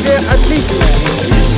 their achievements.